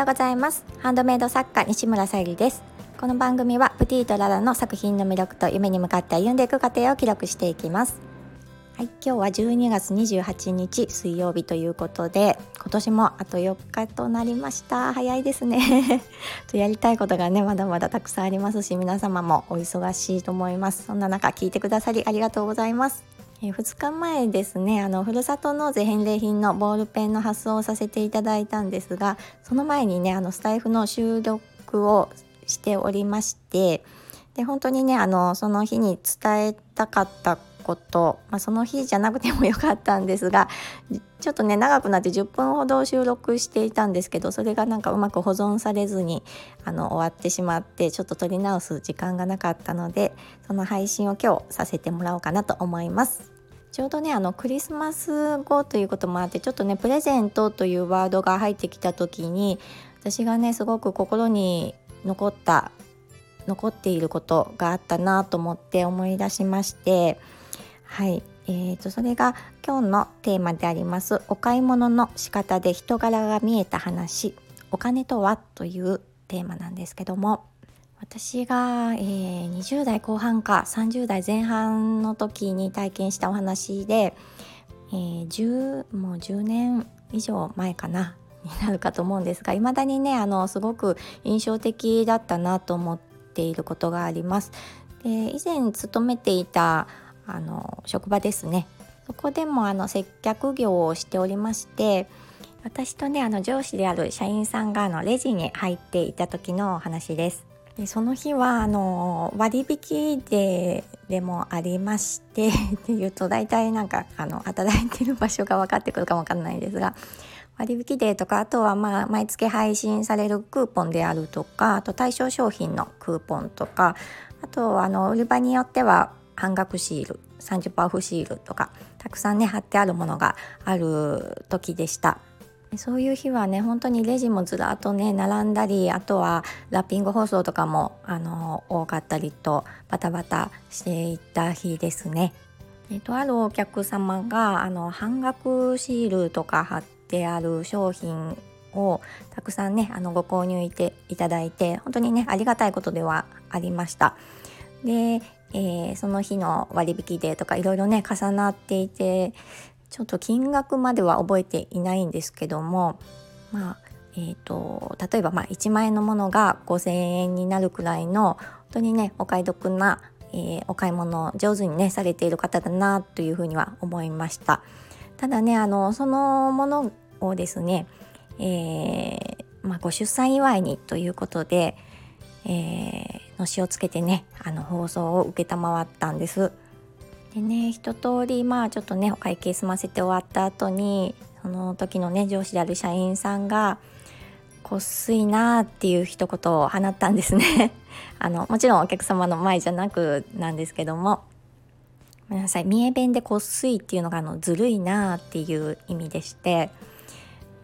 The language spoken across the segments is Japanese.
ようございます。ハンドメイド作家西村さゆりです。この番組はプティとララの作品の魅力と夢に向かって歩んでいく過程を記録していきます。はい、今日は12月28日水曜日ということで今年もあと4日となりました。早いですね。とやりたいことがねまだまだたくさんありますし皆様もお忙しいと思います。そんな中聞いてくださりありがとうございます。え2日前ですねあのふるさと納税返礼品のボールペンの発送をさせていただいたんですがその前にねあのスタイフの収録をしておりましてで本当にねあのその日に伝えたかったこと、まあ、その日じゃなくてもよかったんですがちょっとね長くなって10分ほど収録していたんですけどそれがなんかうまく保存されずにあの終わってしまってちょっと撮り直す時間がなかったのでその配信を今日させてもらおうかなと思います。ちょうどねあのクリスマス後ということもあってちょっとねプレゼントというワードが入ってきた時に私がねすごく心に残った残っていることがあったなと思って思い出しましてはい、えーと、それが今日のテーマでありますお買い物の仕方で人柄が見えた話お金とは？というテーマなんですけども私が、えー、20代後半か30代前半の時に体験したお話で、えー、10もう10年以上前かなになるかと思うんですがいまだにねあのすごく印象的だったなと思っていることがあります。で以前勤めていたあの職場ですねそこでもあの接客業をしておりまして私とねあの上司である社員さんがあのレジに入っていた時の話ですでその日はあの割引デーでもありまして っていうと大体なんかあの働いてる場所が分かってくるかもわかんないですが割引デーとかあとはまあ毎月配信されるクーポンであるとかあと対象商品のクーポンとかあとあの売り場によっては半額シール30%オフシールとかたくさんね貼ってあるものがある時でした。そういう日はね本当にレジもずらっとね並んだりあとはラッピング包装とかもあの多かったりとバタバタしていった日ですね。えっと、あるお客様があの半額シールとか貼ってある商品をたくさんねあのご購入いていただいて本当にねありがたいことではありました。でえー、その日の割引デーとかいろいろね重なっていてちょっと金額までは覚えていないんですけどもまあえーと、例えばま1万円のものが5,000円になるくらいの本当にねお買い得な、えー、お買い物を上手にねされている方だなというふうには思いましたただねあのそのものをですね、えー、まあ、ご出産祝いにということで、えー、のしをつけてねあの放送を承ったんです。でね一通りまあちょっとねお会計済ませて終わった後にその時のね上司である社員さんが「こっすいな」っていう一言を放ったんですね。あのもちろんお客様の前じゃなくなんですけども。ごめんなさい三重弁で「こっすい」っていうのがあのずるいなっていう意味でして。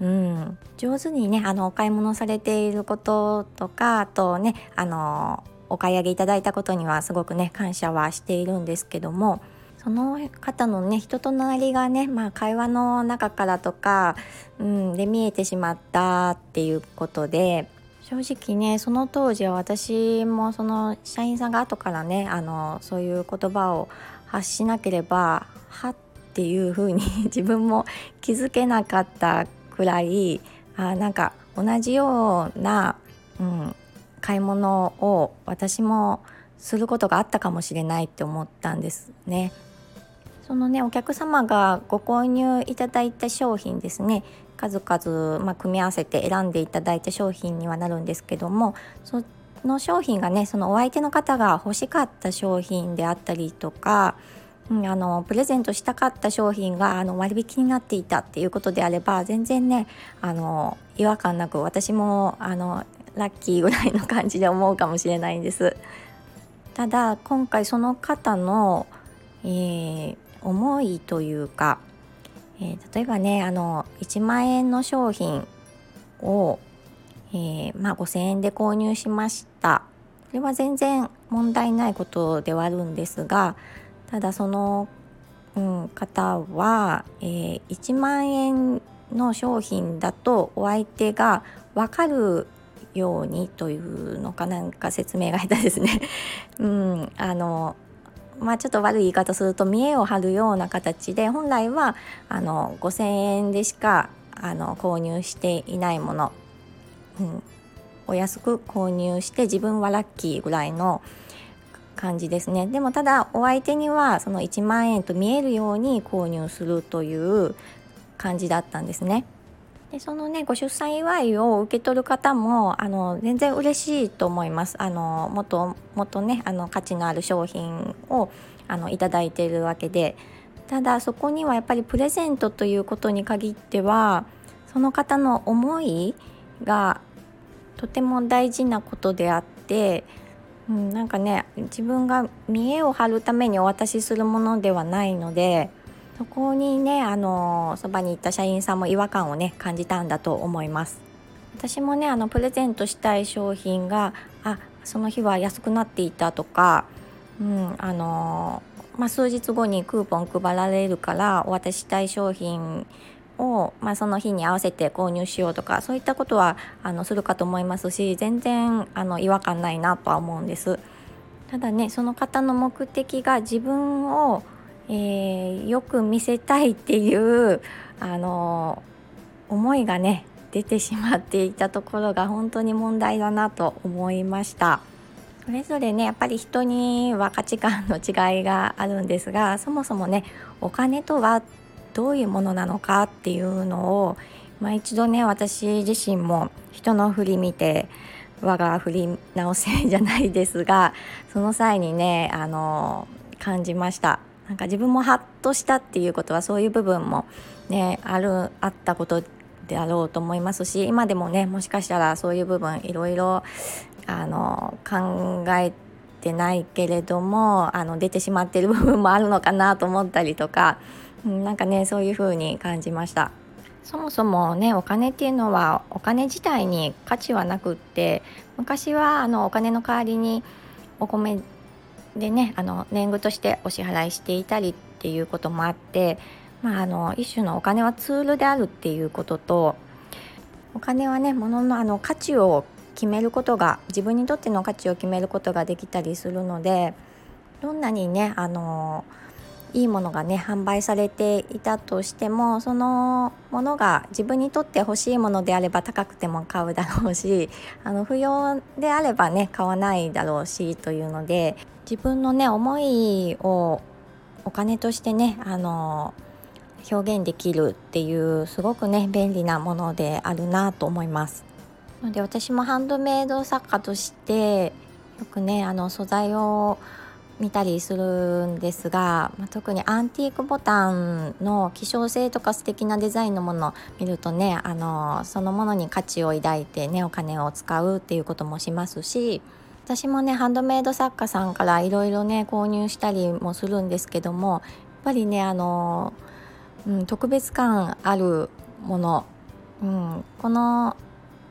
うん、上手にねあのお買い物されていることとかあとねあのお買い上げいただいたことにはすごくね感謝はしているんですけども。その方のね人となりがね、まあ、会話の中からとか、うん、で見えてしまったっていうことで正直ねその当時は私もその社員さんが後からねあのそういう言葉を発しなければはっていうふうに 自分も気づけなかったくらいあなんか同じような、うん、買い物を私もすることがあったかもしれないって思ったんですね。そのねお客様がご購入いただいた商品ですね数々、まあ、組み合わせて選んでいただいた商品にはなるんですけどもその商品がねそのお相手の方が欲しかった商品であったりとかうん、あのプレゼントしたかった商品があの割引になっていたっていうことであれば全然ねあの違和感なく私もあのラッキーぐらいの感じで思うかもしれないんです。ただ今回その方の、えー、思いというか、えー、例えばねあの1万円の商品を、えー、まあ、5,000円で購入しました。これは全然問題ないことではあるんですがただその、うん、方は、えー、1万円の商品だとお相手が分かるようにというのかなんか説明が下手ですね。うんあのまあ、ちょっと悪い言い方すると見栄を張るような形で本来はあの5,000円でしかあの購入していないもの、うん、お安く購入して自分はラッキーぐらいの感じですねでもただお相手にはその1万円と見えるように購入するという感じだったんですね。でそのねご出産祝いを受け取る方もあの全然嬉しいと思います。あのもっともっとねあの価値のある商品をあのいただいているわけでただそこにはやっぱりプレゼントということに限ってはその方の思いがとても大事なことであって、うん、なんかね自分が見栄を張るためにお渡しするものではないのでそこにねあのそばに行った社員さんも違和感をね感じたんだと思います。私もねあのプレゼントしたい商品があその日は安くなっていたとか、うんあのまあ、数日後にクーポン配られるからお渡ししたい商品を、まあ、その日に合わせて購入しようとかそういったことはあのするかと思いますし全然あの違和感ないなとは思うんです。ただねその方の目的が自分を、えー、よく見せたいっていうあの思いがね出てしまっていたところが本当に問題だなと思いました。それぞれねやっぱり人には価値観の違いがあるんですがそもそもねお金とはどういうものなのかっていうのを、まあ、一度ね私自身も人の振り見て我が振り直せじゃないですがその際にねあの感じましたなんか自分もハッとしたっていうことはそういう部分もねあるあったことであろうと思いますし今でもねもしかしたらそういう部分いろいろあの考えてないけれどもあの出てしまってる部分もあるのかなと思ったりとかなんかねそういう風に感じました。そもそもねお金っていうのはお金自体に価値はなくって昔はあのお金の代わりにお米でねあの年貢としてお支払いしていたりっていうこともあって、まあ、あの一種のお金はツールであるっていうこととお金はね物のあの価値を決めることが自分にとっての価値を決めることができたりするのでどんなにねあのいいものがね販売されていたとしてもそのものが自分にとって欲しいものであれば高くても買うだろうし あの不要であればね買わないだろうしというので自分のね思いをお金としてねあの表現できるっていうすごくね便利なものであるなと思います。ので私もハンドメイド作家としてよくねあの素材を見たりするんですが、ま、特にアンティークボタンの希少性とか素敵なデザインのものを見るとねあのそのものに価値を抱いてねお金を使うっていうこともしますし私もねハンドメイド作家さんからいろいろね購入したりもするんですけどもやっぱりねあの、うん、特別感あるもの、うん、この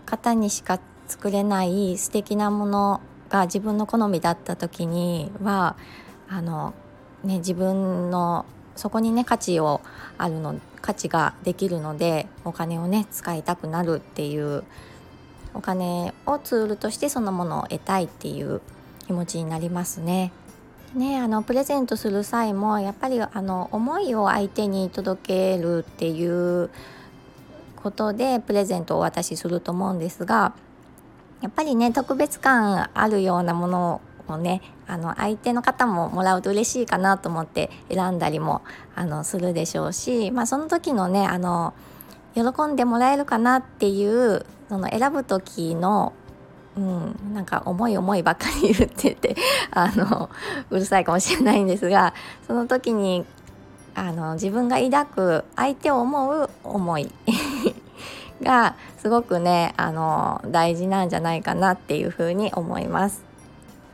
方にしか作れない素敵なものが自分の好みだった時にはあの、ね、自分のそこにね価値をあるの価値ができるのでお金をね使いたくなるっていうお金をツールとしてそのものを得たいっていう気持ちになりますね。ね、あのプレゼントする際もやっぱりあの思いを相手に届けるっていうことでプレゼントをお渡しすると思うんですがやっぱりね特別感あるようなものをねあの相手の方ももらうと嬉しいかなと思って選んだりもあのするでしょうし、まあ、その時のねあの喜んでもらえるかなっていうその選ぶ時のうん、なんか重い重いばっかり言ってて あのうるさいかもしれないんですがその時にあの自分が抱く相手を思う思いがすごくねあの大事なんじゃないかなっていうふうに思います。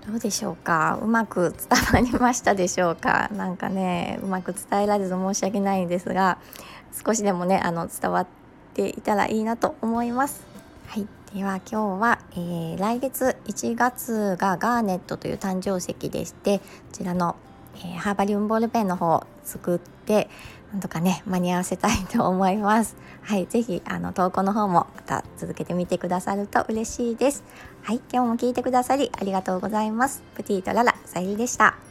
どうでしょうか？うまく伝わりましたでしょうか？何かねうまく伝えられず申し訳ないんですが少しでもねあの伝わっていたらいいなと思います。はい、では今日は、えー、来月1月がガーネットという誕生石でしてこちらの、ええー、ハーバリウムボールペンの方を作ってなんとかね間に合わせたいと思います。はい是非あの投稿の方もまた続けてみてくださると嬉しいです。はい今日も聞いてくださりありがとうございます。プティとララさゆりでした。